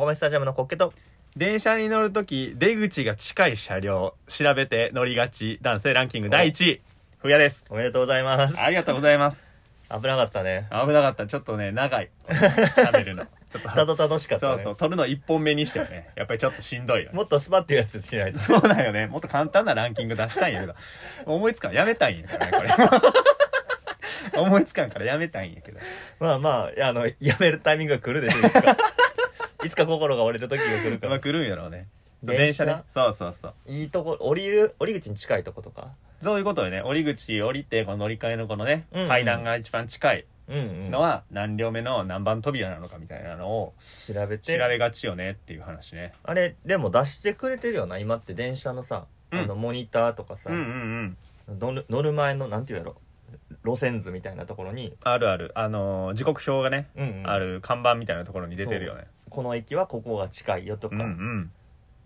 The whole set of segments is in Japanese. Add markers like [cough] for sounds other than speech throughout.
大米スタジアムのコッケと。電車に乗るとき出口が近い車両。調べて乗りがち男性ランキング第1位。ふやです。おめでとうございます。ありがとうございます。危なかったね。危なかった。ちょっとね長い。喋るの。[laughs] ちょったとど楽しかった、ね、そうそう撮るの1本目にしてはねやっぱりちょっとしんどいよねもっとスパッていうやつしないと。そうだよね。もっと簡単なランキング出したいんやけど。[laughs] 思いつかんやめたいんやからねこれ。[laughs] 思いつかんからやめたいんやけど。まあまああのやめるタイミングが来るでしょいつかいつか心が折れる時が来るから。まあ来るんやろうね。電車電車ね。そうそうそう。いいとこ降りる降り口に近いとことか。そういうことよね。降り口降りてこの乗り換えのこのね、うんうん。階段が一番近いうんうん。のは何両目の何番扉なのかみたいなのを調べて。調べがちよねっていう話ね。あれでも出してくれてるよな今って。電車のさ、うん。あのモニターとかさ、うんうんうん。乗る乗る前のなんていうやろ路線図みたいなところに、あるある。あのー時刻表がね、うんうん。ある看板みたいなところに出てるよね。この駅はここが近いよとか、うんうん。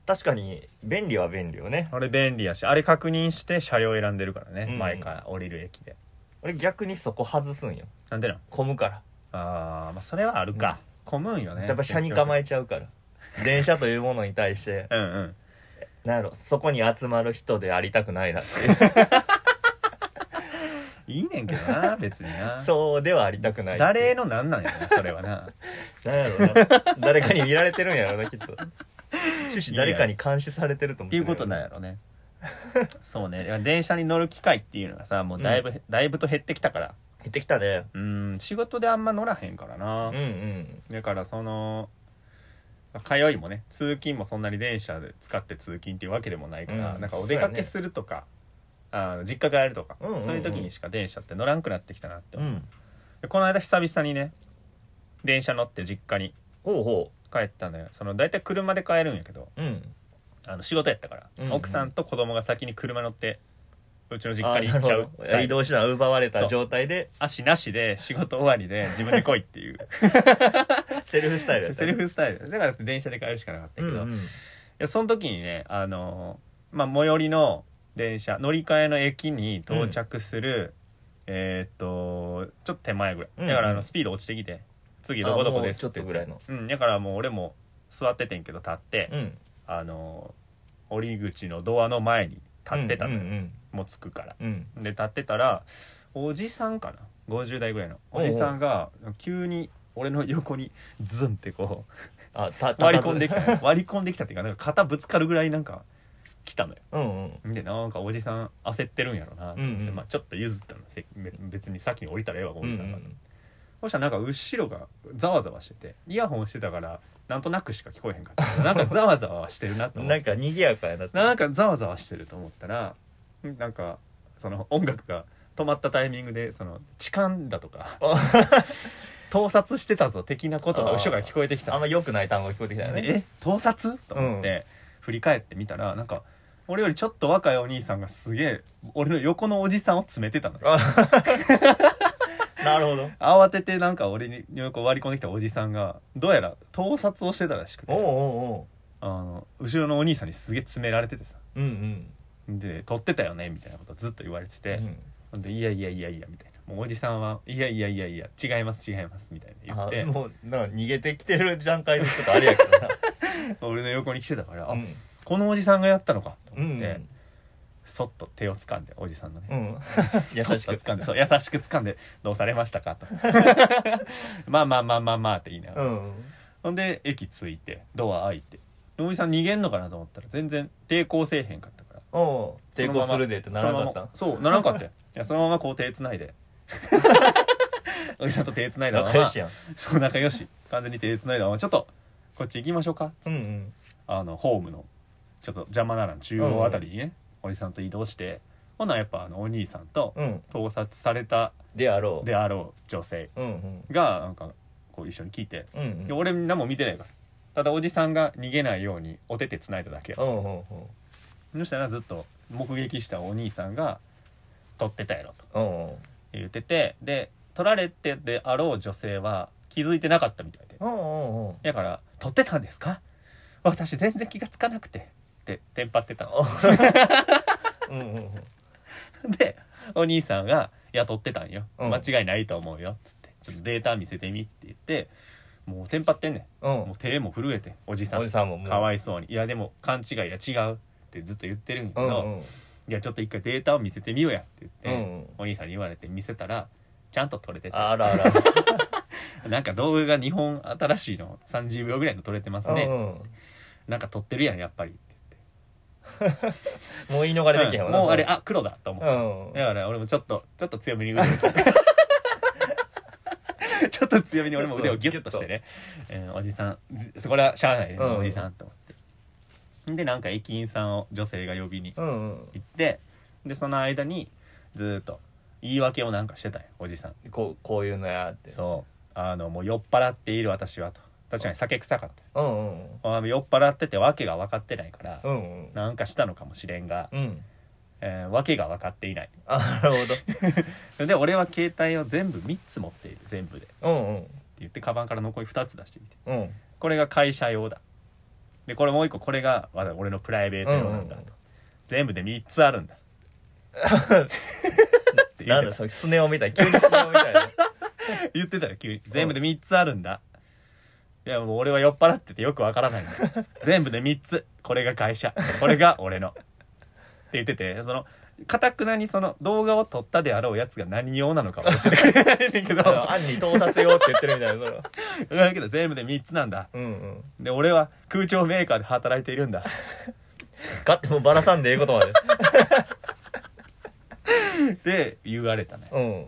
確かに便利は便利よね。あれ便利やしあれ確認して車両選んでるからね、うん。前から降りる駅で。俺逆にそこ外すんよ。なんでなん？混むから。あーまあそれはあるか、混むんよねやっぱ車に構ええちゃうから。電車というものに対して。[laughs] うんうん。なんやろそこに集まる人でありたくないなっていう [laughs] いいねんけどな別にな。そうではありたくない誰のなんなんやねそれはな。なんやろな。誰かに見られてるんやろなきっと。終始誰かに監視されてると思っていうことなんやろね。そうね。電車に乗る機会っていうのがさもうだいぶ、だいぶと減ってきたから。減ってきたね。うん仕事であんま乗らへんからな、うんうん。だからその通いもね通勤もそんなに電車で使って通勤っていうわけでもないから、うん。なんかお出かけするとか、あ実家帰るとか、うんうんうん。そういう時にしか電車って乗らんくなってきたなって思う、うん。でこの間久々にね電車乗って実家にほうほ帰ったのよ。その大体車で帰るんやけどううん。あの仕事やったから、うんうん。奥さんと子供が先に車乗ってうちの実家にあ行っちゃうなるほどスタイル。移動手段奪われた状態で。足なしで仕事終わりで自分で来いっていう。[laughs] セルフスタイルやった。セルフスタイル。だから電車で帰るしかなかったけど、いうんうん。やその時にねあのーまあ最寄りの電車乗り換えの駅に到着する、えーっとちょっと手前ぐらい、うん。うんだからあのスピード落ちてきて次どこどこですあもうちょっとぐらいの。うん。だからもう俺も座っててんけど立って、うん。あのー降り口のドアの前に立ってたのよ、うんうんもう着くから。うん。で立ってたらおじさんかな？50代ぐらいの。おじさんが急に俺の横にズンってこあたう割り込んできた。割り込んできたっていうかなんか肩ぶつかるぐらいなんか来たのよ。うんうん。でなんかおじさん焦ってるんやろな。と思って、うんうん。まあ、ちょっと譲ったの別に先に降りたらええわおうんじさん。が、そしたらなんか後ろがざわざわしててイヤホンしてたからなんとなくしか聞こえへんかったなんかざわざわしてるなとうん思って。なんか賑やかやなって。なんかざわざわしてると思ったらなんかその音楽が止まったタイミングでその痴漢だとか [laughs] 盗撮してたぞ的なことが後ろから聞こえてきた。あんま良くない単語聞こえてきたよね。え盗撮？と思って振り返ってみたらなんか俺よりちょっと若いお兄さんがすげえ俺の横のおじさんを詰めてたのよ。あ [laughs] なるほど。慌ててなんか俺に横割り込んできたおじさんがどうやら盗撮をしてたらしくて。おうおうおあの後ろのお兄さんにすげえ詰められててさううんうん。で撮ってたよね？みたいなことずっと言われてて、うん。で「いやいやいやいや」みたいな。もうおじさんは「いやいやいやいや違います違います」みたいな言って。あもうなんか逃げてきてる段階でちょっとあれやけどな。[laughs] 俺の横に来てたから、あうんこのおじさんがやったのかとうん思って、そっと手を掴んでおじさんのね、うん。[laughs] 優しく掴んでそう [laughs] 優しく掴んで「どうされましたか?」と。[laughs] まあまあまあまあまあって言いながら、うん。ほんで駅着いてドア開いておじさん逃げんのかなと思ったら全然抵抗せえへんかったから。抵抗するでってならなかった？そうならなかったよ。いやそのままこう手つないで。おじさんと手つないだまま。仲良しやん。そう仲良し。完全に手つないだまま。ちょっとこっち行きましょうか。うんうん。あのホームのちょっと邪魔ならん中央あたりにね、おじさんと移動してほなやっぱあのお兄さんとうん。盗撮されたであろう。であろう女性うんうん。がなんかこう一緒に聞いて、うんで俺何も見てないから。ただおじさんが逃げないようにお手手つないだだけや。うんうんうん。そしたらずっと目撃したお兄さんが撮ってたやろとうんうん。言っててで撮られてであろう女性は気づいてなかったみたいで。うんうんうん。だから「撮ってたんですか？私全然気がつかなくて」ってテンパってたの？[laughs] うんうんうん。でお兄さんが「いや撮ってたんよ、うん。間違いないと思うよ」っつって「ちょっとデータ見せてみ」って言ってもうテンパってんねうん。んもう手も震えておじさん。おじさんももう。かわいそうに。いやでも勘違いや違うってずっと言ってるんやけど、うんうん。いやちょっと一回データを見せてみようやって言って、うんうん。お兄さんに言われて見せたらちゃんと撮れてて。あらあら [laughs] なんか動画が2本新しいの30秒ぐらいの撮れてますね、うんうん。なんか撮ってるやんやっぱり [laughs] もう言い逃れできへんわもうあれあ黒だと思って、うん。だから俺もちょっとちょっと強めに腕を。[laughs] ちょっと強めに俺も腕をギュッとしてね、えーおじさんじこれはしゃあないね、うんおじさんと。思ってでなんか駅員さんを女性が呼びにうんうん。行ってでその間にずーっと言い訳をなんかしてたよおじさん。こうこういうのやって。そう。あのもう酔っ払っている私はと確かに酒臭かった。うんうん酔っ払ってて訳が分かってないから、うんうん。なんかしたのかもしれんが、うん。えー訳が分かっていない。あなるほ [laughs] で俺は携帯を全部3つ持っている全部で。ってどうん。うん言ってカバンから残り2つ出してみて。うん。これが会社用だ。でこれもう一個これが俺のプライベート用なんだと、うんうん全部で3つあるんだ。って言ってたなんだそれスネ夫みたい急にスネ夫みたいな。[laughs] 言ってたよ急に。全部で3つあるんだいやもう俺は酔っ払っててよくわからない [laughs] 全部で3つ。これが会社。これが俺の。って言っててそのかたくなにその動画を撮ったであろうやつが何用なのかは教えてくれないねんけど。あの案に盗撮用って言ってるみたいなそれだけど全部で3つなんだ。うんうん。で俺は空調メーカーで働いているんだ。ガッてもうバラさんでええことまで。って言われたね。うん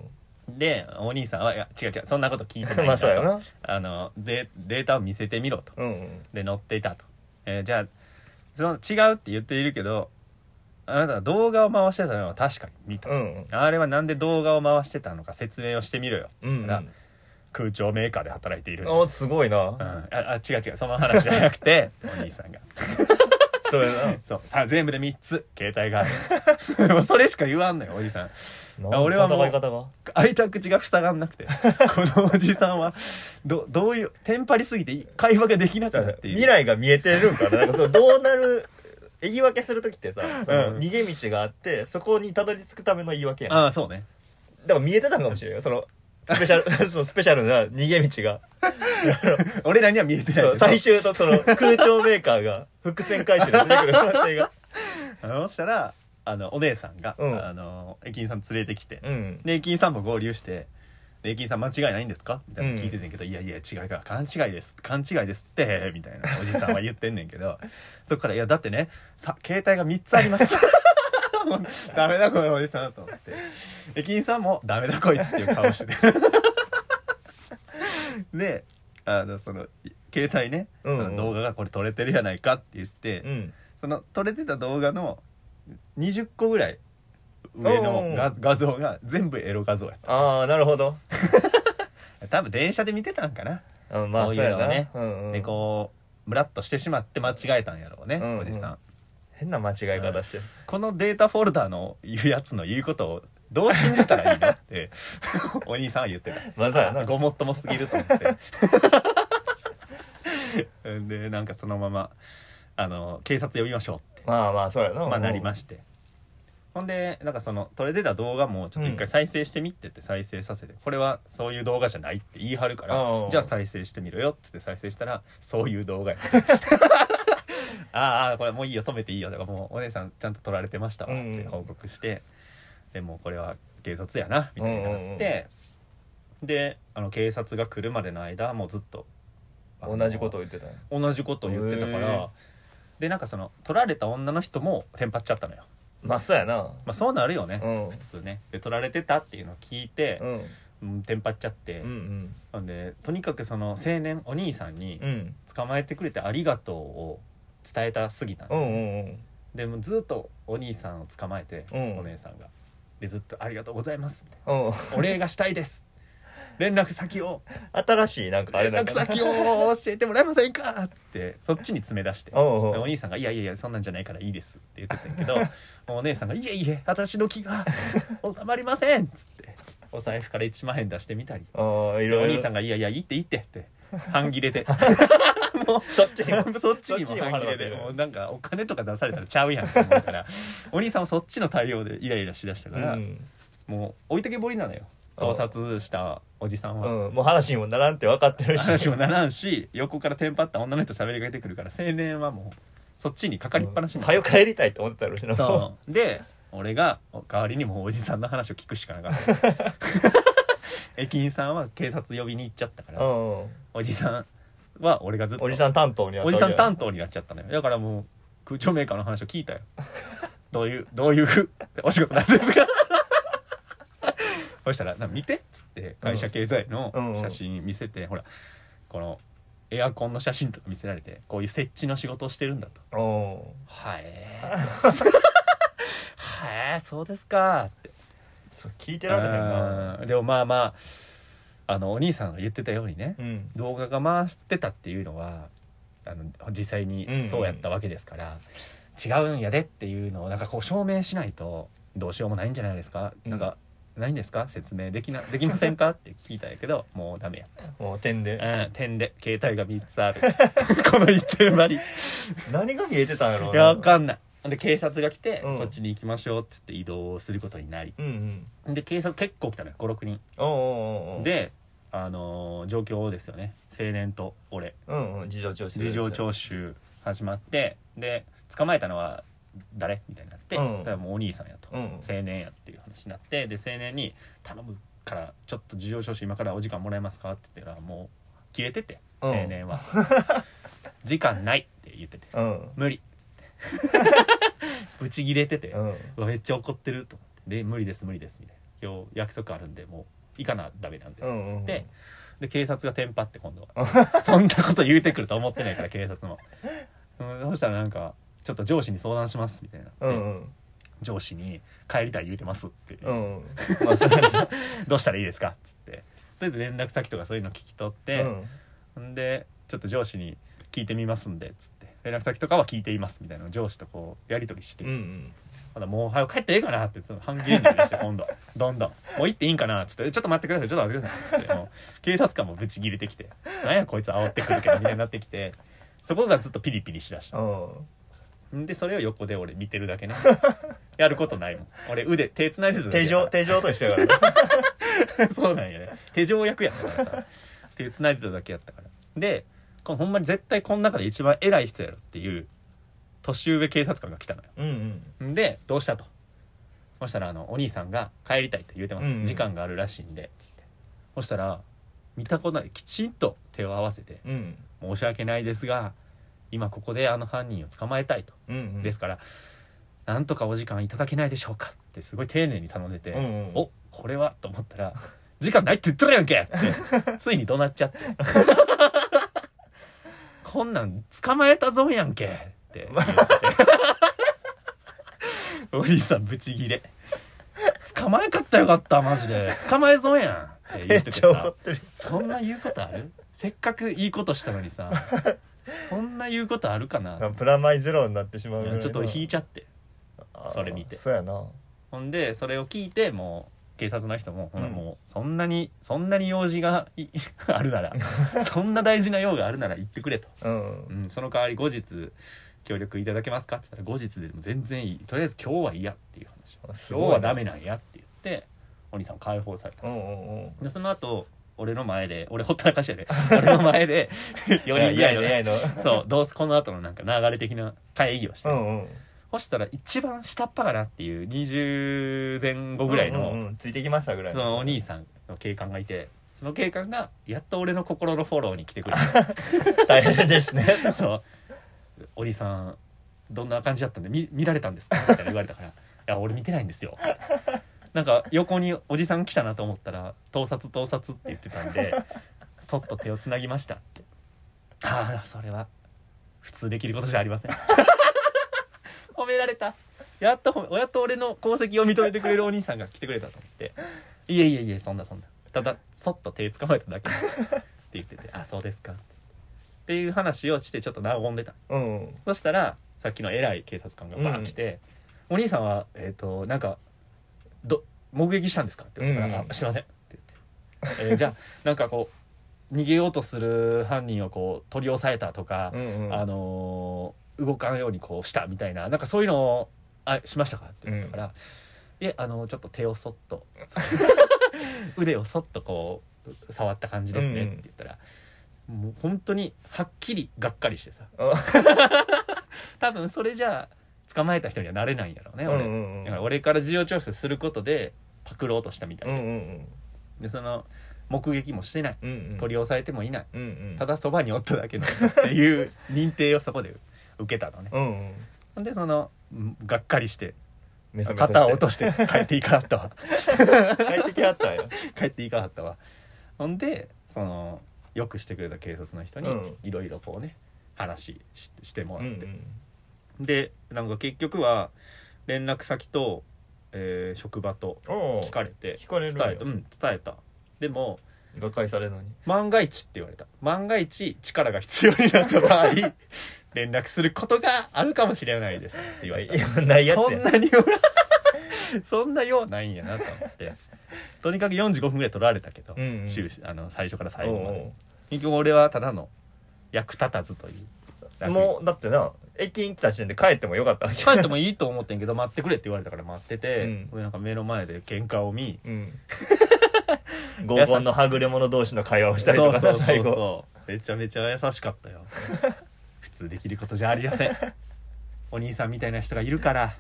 でお兄さんはいや違う違うそんなこと聞いてないんだ [laughs] まあそうやな。あのデデータを見せてみろと。うんうん。で載っていたと、えーじゃあその違うって言っているけどあなたは動画を回してたのは確かに見た、うんあれはなんで動画を回してたのか説明をしてみろよ、うんうん。だから空調メーカーで働いている。んだおすごいな。うん、ああ違う違うその話じゃなくて [laughs] お兄さんがそれな。そう。さあ全部で3つ。携帯がある。[laughs] もうそれしか言わんのよおじさん。なん俺はもう戦い方が？開いた口が塞がんなくて。[laughs] このおじさんはどどういうテンパりすぎて会話ができなくなっている未来が見えてるんかな？なんかそのどうなる言い訳する時ってさそのうん。逃げ道があってそこにたどり着くための言い訳やん。だああそうね。から見えてたんかもしれんよ。そのスペシャル [laughs] そのスペシャルな逃げ道が。[laughs] 俺らには見えてない。最終とその空調メーカーが伏線回収で出てくる可能性が。[laughs] あのそしたらあのお姉さんが、うん。あの駅員さん連れてきて、うん。で駅員さんも合流して「で駅員さん間違いないんですか?」みたいなの聞いててんけど「いやいや違うから勘違いです勘違いですって」みたいなおじさんは言ってんねんけどそっから「いやだってねさ携帯が3つあります」[laughs] ダメだこのおじさんと思って。駅員さんも「ダメだこいつ」っていう顔してて。[laughs] であのその携帯ね、うんうん。その動画がこれ撮れてるやないかって言って、うん。その撮れてた動画の20個ぐらい上の画画像が全部エロ画像やっああなるほど。た [laughs] 多分電車で見てたんかな、うんまあそういうのをね。うんうん。でこうムラッとしてしまって間違えたんやろうね、うんうん。おじさん変な間違い方してる。このデータフォルダの言うやつの言うことをどう信じたらいいのって [laughs] お兄さんは言ってた。まごもっともすぎると思って。[laughs] でなんかそのままあの警察呼びましょうって。まあまあそうやな。まあなりまして。ほんでなんかその撮れてた動画もちょっと一回再生してみってって再生させて、これはそういう動画じゃないって言い張るからうん。じゃあ再生してみろよっつって再生したらそういう動画や [laughs] ああこれもういいよ止めていいよ。とかもうお姉さんちゃんと撮られてましたわ。って報告して、でもうこれは警察やなみたいになって、であの警察が来るまでの間もうずっと同じことを言ってた同じことを言ってたから。でなんかその撮られた女の人もテンパっちゃったのよ。まあそうやな。まあそうなるよね、うん。普通ね。で撮られてたっていうのを聞いてう、ん。うん、テンパっちゃって、うんほん。でとにかくその青年お兄さんにうんうん。捕まえてくれてありがとうを伝えたすぎたの、うんうんうん。でもずっとお兄さんを捕まえて、うん。お姉さんが。でずっと「ありがとうございます」みたいうんな「お礼がしたいです」連絡先を新しいなんかあれ連絡なんかな先を教えてもらえませんかってそっちに詰め出して。おうお兄さんが「いやいやいやそんなんじゃないからいいです」って言ってたんやけどもうお姉さんが「いえいえ私の気が収まりません」っつって。お財布から1万円出してみたり。ああいろいろ。でお兄さんが「いやいやいいっていいって」って [laughs] [laughs] 半切れで。もうそっちにも。そっちにも半切れで。もうなんかお金とか出されたらちゃうやん。って思うからお兄さんはそっちの対応でイライラしだしたから、うん。もう置いてけぼりなのよ。盗撮したおじさんは、うん。もう話にもならんって分かってるし。話もならんし横からテンパった女の人喋りかけてくるから青年はもうそっちにかかりっぱなしになっ早く帰りたいって思ってたやろしなそう。で俺が代わりにもうおじさんの話を聞くしかなかった [laughs] 駅員さんは警察呼びに行っちゃったから、うんうん。おじさんは俺がずっとおじさん担当にはおじさん担当になっちゃったのよ。だからもう空調メーカーの話を聞いたよ。[laughs] どういうどういうお仕事なんですか？[laughs] そしたら「な見て」っつって会社携帯のうんうん。写真見せて、ほらこのエアコンの写真とか見せられてこういう設置の仕事をしてるんだと。お「はい」はいそうですか」ってそう聞いてられへんな。うんでもまあまああのお兄さんが言ってたようにね、うん。動画が回してたっていうのはあの実際にそうやったわけですから、違うんやでっていうのをなんかこう証明しないとどうしようもないんじゃないですか、うん。なんかないんですか？説明できなできませんか？って聞いたんやけどもうダメやっもう点で。た、うん、点で。携帯が3つある。[laughs] この一点張りい何が見えてたんやろうやわかんないで警察が来て、うん。こっちに行きましょうって言って移動することになり。うんうん。で警察結構来たのよ56人。おうおうおうおう。であのー状況ですよね。青年と俺。うんうん事情聴取。事情聴取始まってで捕まえたのは誰？みたいになって、うん。だからもうお兄さんやと、うん。青年やっていう話になってで青年に「頼むからちょっと事情聴取今からお時間もらえますか?」って言ったらもう切れててうん。青年は「[laughs] 時間ない」って言ってて。うん「無理」[laughs] ブチ切れてて、うん。うわめっちゃ怒ってると思って「で無理です無理です」みたいな「今日約束あるんでもう行かなダメなんです」っうんうん。つって、で警察がテンパって今度は。[laughs] そんなこと言うてくると思ってないから警察も、うん、そしたらなんか「ちょっと上司に相談します」みたいにな。って、うんうん。上司に「帰りたい言うてます」って、うん [laughs] まあそれはどうしたらいいですか?」っつって。とりあえず連絡先とかそういうの聞き取って、うん。んでちょっと上司に聞いてみますんでっつって連絡先とかは聞いていますみたいなのを上司とこうやり取りして、うんうん。まだもう早く帰ってええかなってその半切れに出して今度どんどんもう行っていいんかなっつってちょっと待ってくださいちょっと待ってくださいっつって [laughs] もう警察官もブチ切れてきてなんやこいつ煽ってくるけどみたいになってきてそこがずっとピリピリしだした。う。んんでそれを横で俺見てるだけね。[laughs] やることないもん。俺腕手繋いでただけ手錠やか [laughs] 手錠と一緒やからら。そうなんやね。手錠役やったからさ。手繋いでただけやったから。でこのほんまに絶対この中で一番偉い人やろっていう年上警察官が来たのよ。うんうん。んでどうしたと。そしたらあのお兄さんが帰りたいって言うてます、うんうん。時間があるらしいんでつって。そしたら見たことないきちんと手を合わせてうん「申し訳ないですが今ここであの犯人を捕まえたいと、うんうん。ですからなんとかお時間いただけないでしょうか」ってすごい丁寧に頼んでて「うんうん。おこれは」と思ったら「時間ないって言ってるやんけ!」ってついに怒鳴っちゃって「[laughs] こんなん捕まえたぞやんけ!」って。[laughs] お兄さんブチギレ。捕まえかったらよかったマジで。捕まえぞやん。ってめ言っててさ。そんな言うことある？せっかくいいことしたのにさ。そんな言うことあるかな？[laughs] プラマイゼロになってしまうちょっと引いちゃって。それ見て。そうやな。ほんでそれを聞いてもう警察の人も、ほらうん。もうそんなにそんなに用事がい [laughs] あるなら [laughs] そんな大事な用があるなら言ってくれと、うん。うん、その代わり後日協力いただけますかって言ったら後日でも全然いい。とりあえず今日は嫌っていう話今日はダメなんやって言ってお兄さん解放された。うんうんうん。でその後俺の前で俺ほったらかしやで。俺の前で4人ぐらいのいやいやいや。そうどうせこの後のなんか流れ的な会議をして、うんうんそしたら一番下っ端かなっていう20前後ぐらいの,、うんうんうんついてきましたぐらいそのお兄さんの警官がいてその警官がやっと俺の心のフォローに来てくれた [laughs] 大変ですね。[laughs] そう「お兄さんどんな感じだったんで見見られたんですか?」みたいな言われたから「いや俺見てないんですよ」なんか横におじさん来たなと思ったら「盗撮盗撮」って言ってたんでそっと手をつなぎましたって。ああそれは普通できることじゃありません褒められた。やっと褒めやっと俺の功績を認めてくれるお兄さんが来てくれたと思って「いえいえいえそんなそんな。ただそっと手捕まえただけ」って言ってて「あそうですか」っていう話をしてちょっと和んでた。うんうん。そしたらさっきの偉い警察官がバーン来て「お兄さんはえっ、となんかど目撃したんですか?」って言ったらうんうん。あ知りません」って言って、えーじゃあなんかこう逃げようとする犯人をこう取り押さえたとか、うんうん。あのー動かんようにこうしたみたいななんかそういうのをあしましたかって言ったから「いえあのちょっと手をそっと [laughs] 腕をそっとこう触った感じですねうんって言ったら、もう本当にはっきりがっかりしてさ。[laughs] あ。多分それじゃあ捕まえた人にはなれないんやろうね俺、うんうんうん。だから俺から事情聴取することでパクろうとしたみたいで,、うんうんでその目撃もしてない。うんうん。うん取り押さえてもいない。うんうん。ただそばにおっただけの人っていう認定をそこで受けたのね。うんうん。でそのうんがっかりして肩を落として帰っていかはったわ。帰ってきはったんや。[laughs] 帰っていかはったわ。ほんでそのよくしてくれた警察の人にうん。いろいろこうね話ししてもらって、うんうん。でなんか結局は連絡先と、えー職場と聞かれて伝えた。うん伝えた。でもされるのに。万が一って言われた。万が一力が必要になった場合 [laughs] 連絡することがあるかもしれないですって言われた。いやないやつそやんなに [laughs] そんなようないんやなと思って。とにかく45分ぐらい取られたけど、うんうん。終始あの最初から最後まで。結局俺はただの役立たずという。もうだってな駅に来た時点で帰ってもよかった帰ってもいいと思ってんけど待ってくれって言われたから待ってて、うん。俺なんか目の前で喧嘩を見うん [laughs] [laughs] 合コンのはぐれ者同士の会話をしたりとかそうそうそうさ最後。めちゃめちゃ優しかったよ。[laughs] 普通できることじゃありません。[laughs] お兄さんみたいな人がいるから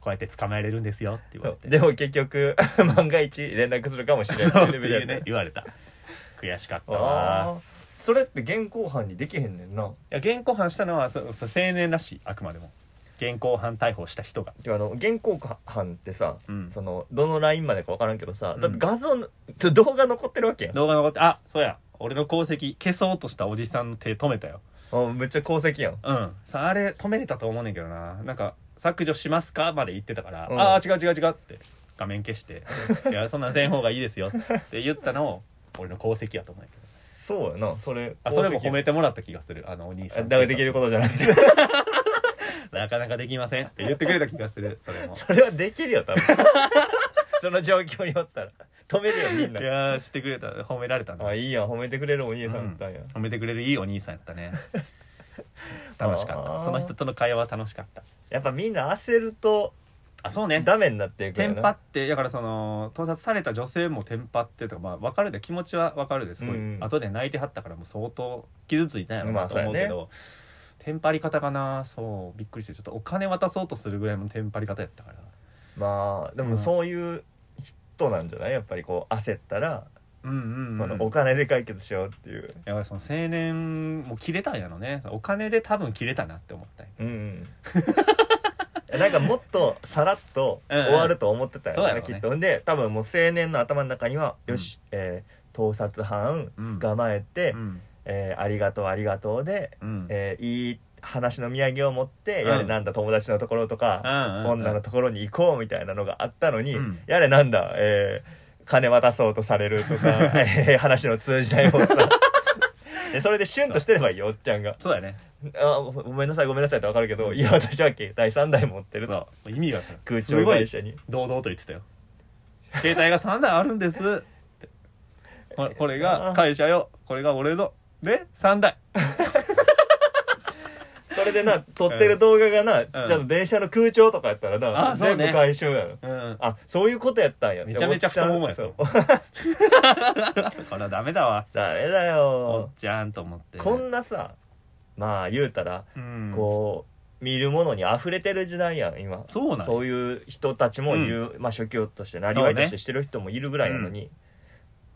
こうやって捕まえれるんですよって言われて。でも結局万が一連絡するかもしれそうってないうね言われた。悔しかったあわ。あそれって現行犯にできへんねんな。いや現行犯したのはそそ青年らしいあくまでも現行犯逮捕した人が。てかあの現行犯ってさ、うん。そのどのラインまでか分からんけどさ、うん。だって画像の動画残ってるわけやん。動画残ってあそうや。俺の功績消そうとしたおじさんの手止めたよ。あめっちゃ功績やん。うん。さあれ止めれたと思うねんけどな。なんか削除しますかまで言ってたから、うん。ああ違う違う違うって画面消して [laughs] いやそんなんせん方がいいですよっつって言ったのを俺の功績やと思うんやけど。そうやなそれあそれも褒めててもらった気がする。あのお兄さんだからできることじゃない [laughs] なかなかできませんって言ってくれた気がするそれも。[laughs] それはできるよ多分。[laughs] その状況におったら。止めるよみんな。いやーしてくれた。褒められたんだあいいやん。褒めてくれるお兄さんだったんや、褒めてくれるいいお兄さんやったね。[laughs] 楽しかっあー。たその人との会話は楽しかった。やっぱみんな焦るとあそうね。ダメになっていくテンパってだからその盗撮された女性もテンパってとかまあ分かるで。気持ちは分かるです。ごい、うん。後で泣いてはったからもう相当傷ついたんやろまあなと思うけど、テンパり方がな。そうびっくりしてちょっとお金渡そうとするぐらいのテンパり方やったから。まあでもうん。そういう人なんじゃない？やっぱりこう焦ったら、うんうん、お金で解決しようっていう。だからその青年も切れたんやろね。お金で多分切れたなって思ったんや。うんうん。[laughs] なんかもっとさらっとうんうん。終わると思ってたよね,、そうやろうね。きっと。で多分もう青年の頭の中には、うん。よし、えー盗撮犯うん。捕まえて、うんえーありがとうありがとうで、うん。えーいい話の土産を持って、うん。やれなんだ友達のところとか、うんうんうん。女のところに行こうみたいなのがあったのに、うん。やれなんだ、えー金渡そうとされるとか、[laughs] えー話の通じないもんさでそれでシュンとしてればいいよおっちゃんが。そうやね「あごごめんなさいごめんなさい」って分かるけど「いや私は携帯3台持ってる」と。そう意味が分かる空調会社に堂々と言ってたよ。携帯が3台あるんです。っ [laughs] てこれこれが会社よ。これが俺ので3台。[laughs] それでな撮ってる動画がな、ん。ちゃんと電車の空調とかやったらな、あそうね。全部回収やろうんあそういうことやったんや。めちゃめちゃ太ももやったそう。[laughs] これはダメだわ。[laughs] ダメだおっよちゃんと思って。こんなさまあ言うたら、うん。こう見るものに溢れてる時代やん今。そうなんそういう人たちもいる、まあ初級としてなりわいとしてしてる人もいるぐらいなのに、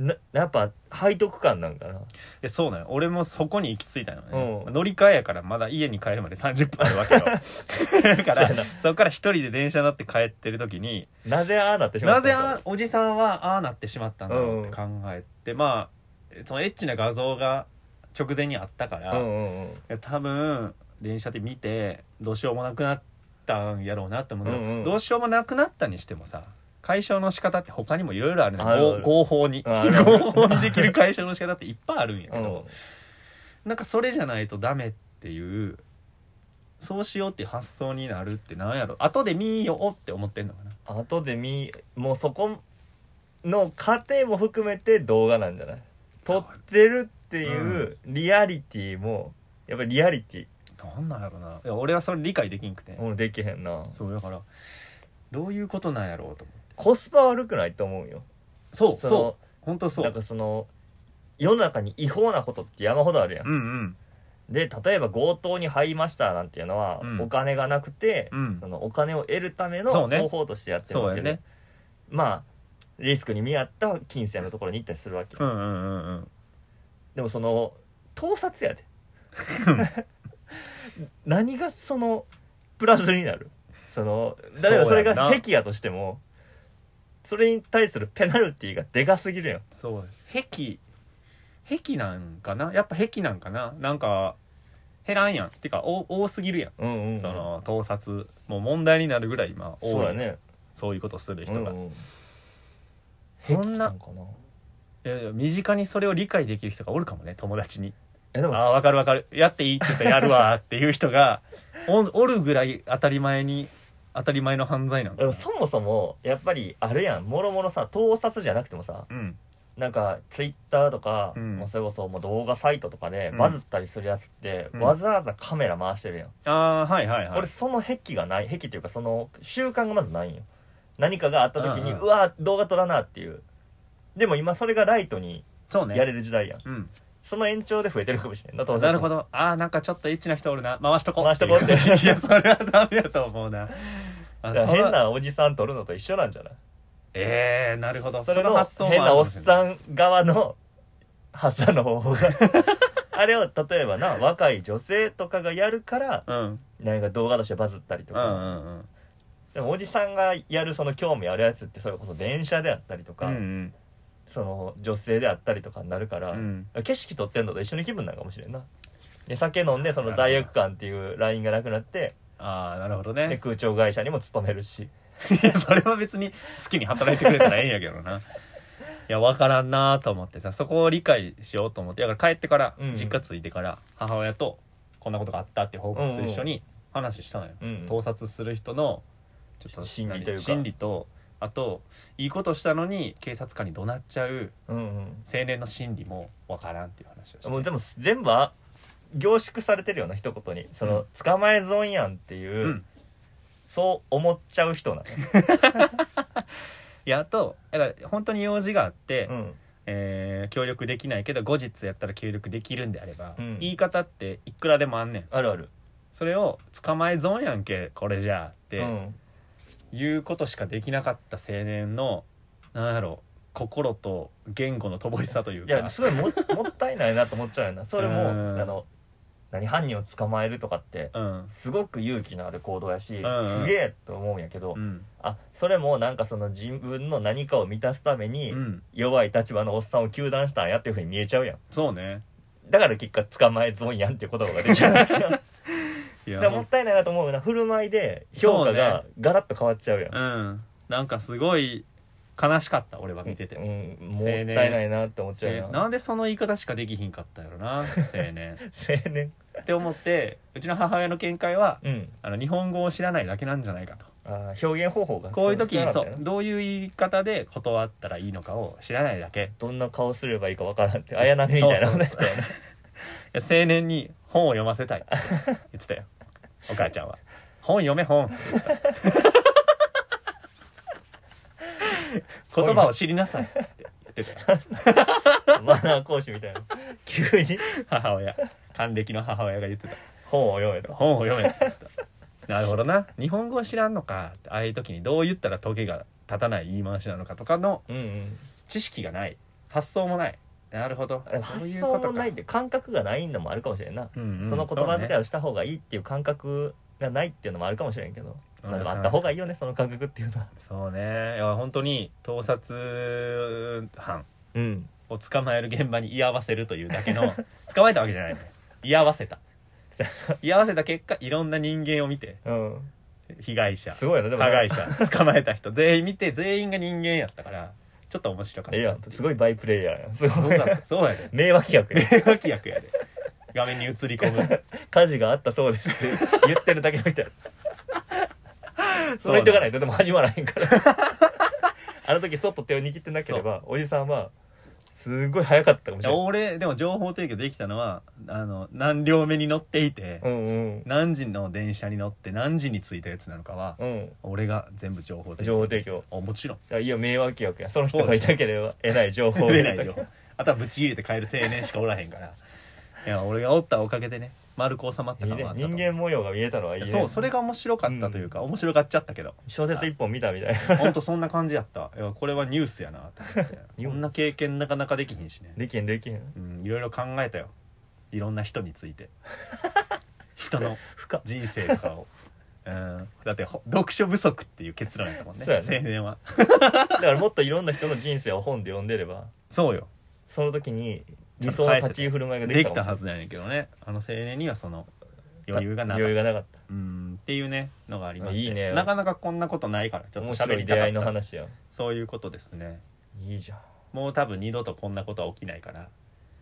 なやっぱ背徳感なんかな。でそうなんよ俺もそこに行き着いたのね、うん。乗り換えやからまだ家に帰るまで30分あるわけよ。[laughs] だからそこから一人で電車乗って帰ってる時になぜああなってしまったなぜあおじさんはああなってしまったんだろうって考えて、まあそのエッチな画像が直前にあったから、いうんうんうん。や多分電車で見てどうしようもなくなったんやろうなって思うけど、うんうん。どうしようもなくなったにしてもさ解消の仕方って他にもいろいろあるね。あるある。合合法に。あるある。合法にできる解消の仕方っていっぱいあるんやけうん。ど、なんかそれじゃないとダメっていうそうしようっていう発想になるってなんやろ。後で見ようって思ってんのかな。後で見もうそこの過程も含めて動画なんじゃない？撮ってるっていうリアリティもやっぱりリアリテなんなんやろな。いや俺はそれ理解できんくて、ィもうできへんな。そうだからどういうことなんやろうと思ってコスパ悪くないと思うよ。そうそその本当そう。なんかその世の中に違法なことって山ほどあるやん。うんうん。で例えば強盗に入りましたなんていうのは、うん。お金がなくて、うん。そのお金を得るためのそうね。方法としてやってるわけで、そうやね。まあリスクに見合った金銭のところに行ったりするわけ、うんうんうんうん。でもその盗撮やで。[laughs] 何がそのプラスになる？その例えばそれが癖やとしてもそれに対するペナルティーがでかすぎるやんそう。癖。癖なんかな？やっぱ癖なんかな？なんか減らんやん。てかお多すぎるやん、うんうん、うん、その盗撮もう問題になるぐらい今多い。そうやね。そういうことする人が、うんうん。そんな癖かな？いやいや身近にそれを理解できる人がおるかもね友達に。えでもああ分かる分かる。やっていいって言ったらやるわっていう人がおおるぐらい当たり前に当たり前の犯罪なんでもそもそもやっぱりあるやん。もろもろさ盗撮じゃなくてもさうん。なんかツイッターとか、うん。もうそれこそもう動画サイトとかでうん。バズったりするやつって、うん。わざわざカメラ回してるやん、ああはいはいはい。これその癖がない癖っていうかその習慣がまずないんよ。何かがあった時に、うんうんうわ動画撮らなっていう。でも今それがライトにそうね。やれる時代やん、うんその延長で増えてるかもしれんな盗撮なるほど。ああなんかちょっとエッチな人おるな。回しとこう。回しとこうって。[laughs] いやそれはダメやと思うな。変なおじさん撮るのと一緒なんじゃない？ええなるほど。それの発想も変なおっんさん側の発射の方法が。[laughs] あれを例えばな若い女性とかがやるからうん。何か動画としてバズったりとか、うんうんうん。でもおじさんがやるその興味あるやつってそれこそ電車であったりとか、うんその女性であったりとかになるから、うん。景色撮ってんのと一緒の気分なんかもしれんな。で酒飲んでその罪悪感っていうラインがなくなってああなるほどでね空調会社にも勤めるし。[laughs] いやそれは別に好きに働いてくれたらええんやけどな。[laughs] いや分からんなと思ってさそこを理解しようと思って。だから帰ってから、うん。実家着いてから母親とこんなことがあったっていう報告と一緒に話したのよ、うん盗撮する人のちょっと心理というか。心理とあといいことしたのに警察官に怒鳴っちゃううんうん。青年の心理も分からんっていう話をして。もうでも全部あ凝縮されてるような一言にその、捕まえ損やんっていう、うん。そう思っちゃう人ない [laughs] やあとだから本当に用事があって、の、うん、えー協力できないけど後日やったら協力できるんであれば、うん。言い方っていくらでもあんねん。あるある、それを捕まえ損やんけこれじゃあってうん、いうことしかできなかった青年のなんやろ心と言語の乏しさというか。いやすごいも [laughs] もったいないなと思っちゃうよな。それもうん。あの何犯人を捕まえるとかってうん。すごく勇気のある行動やし、んうん。すげえと思うんやけど、うん。あそれもなんかその自分の何かを満たすために、うん。弱い立場のおっさんを糾弾したんやっていうふうに見えちゃうやん。そうね。だから結果捕まえ損やんっていう言葉が出ちゃう [laughs] いやらもったいないなと思うな振る舞いで評価がガラッと変わっちゃうやん。うん。なんかすごい悲しかった俺は見てて、うん、もったいないなって思っちゃうえななんでその言い方しかできひんかったんやろな青年。[laughs] 青年。って思ってうちの母親の見解はうん。あの日本語を知らないだけなんじゃないかと。あー表現方法がこういう時にそうどういう言い方で断ったらいいのかを知らないだけ。どんな顔すればいいかわからんって綾波みたいなことやったよねいや青年に本を読ませたいって言ってたよ。お母ちゃんは。本読め本。って言ってた言葉を知りなさいって言ってたよ。マナー講師みたいな。急に？母親。還暦の母親が言ってた。本を読めと。本を読めって言ってた。なるほどな。日本語を知らんのかってああいう時にどう言ったらトゲが立たない言い回しなのかとかの知識がない。発想もないなるほど。そう発いうことか。想もないって感覚がないのもあるかもしれんな、うんうんその言葉遣いをした方がいいっていう感覚がないっていうのもあるかもしれんけど、まあ、でもうんあった方がいいよねその感覚っていうのは。そうね。いや本当に盗撮犯うん。を捕まえる現場に居合わせるというだけの [laughs] 捕まえたわけじゃないのよ。居合わせた。[laughs] 居合わせた結果いろんな人間を見てうん。被害者すごいなでも加害者捕まえた人。全員見て全員が人間やったからちょっと面白かった。ええやん。すごいバイプレイヤーやん。すごいそうだったそうやで。迷惑客や迷惑役やで。画面に映り込む。[laughs] 火事があったそうです。って言ってるだけの人や。その人がないとでも始まらへんから。[laughs] あの時そっと手を握ってなければおじさんはすごい早かったかもしれない俺でも情報提供できたのはあの何両目に乗っていて、うんうん。何時の電車に乗って何時に着いたやつなのかは、うん。俺が全部情報提供情報提供。あもちろん。いや迷惑役や。その人がいたければえらい情報を出ない情報。あとはブチ入れて帰る青年しかおらへんから。いや俺がおったおかげでね丸く収まったいいね感はあったと。人間模様が見えたのはいいね。そうそれが面白かったというか、面白がっちゃったけど。小説一本見たみたいな。ほんとそんな感じやった。いやこれはニュースやな。と思ってニュースこんな経験なかなかできひんしね。できへんできへん。うんいろいろ考えたよ。いろんな人について。[laughs] 人の深っ。人生とかを。うん。だってほ読書不足っていう結論やったもんね。そうやね。青年は。[laughs] だからもっといろんな人の人生を本で読んでれば。そうよ。その時に理想の立ち居振る舞いがでできたはずなんやけどね。あの青年にはその余裕がなかった。余裕がなかった。うんっていうねのがありまして。いいね。なかなかこんなことないからちょっと面喋白い出会いの話やそういうことですね。いいじゃん。もう多分二度とこんなことは起きないから。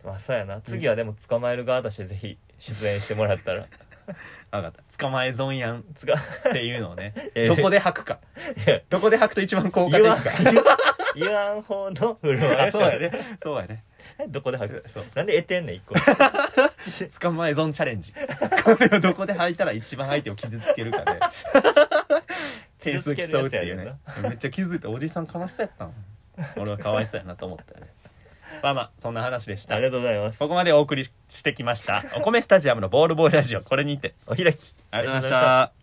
まあそうやな。次はでも捕まえる側としてぜひ出演してもらったら。[laughs] 分かった。捕まえ損やん。つかっていうのをね。[laughs] えどこで吐くか。どこで吐くと一番効果的言わんか言わん方の振る舞い。あそうやね。そうやね [laughs] どこで吐くそう。なんで得てんねん一個。[laughs] 捕まえ損チャレンジ。[laughs] これをどこで吐いたら一番相手を傷つけるかで。点数競うっていうね。めっちゃ気づいておじさん悲しそうやったの俺はかわいそうやなと思ったよね。まあまあそんな話でした。ありがとうございます。ここまでお送りしてきました。お米スタジアムのボールボーイラジオ。これにてお開き。ありがとうございました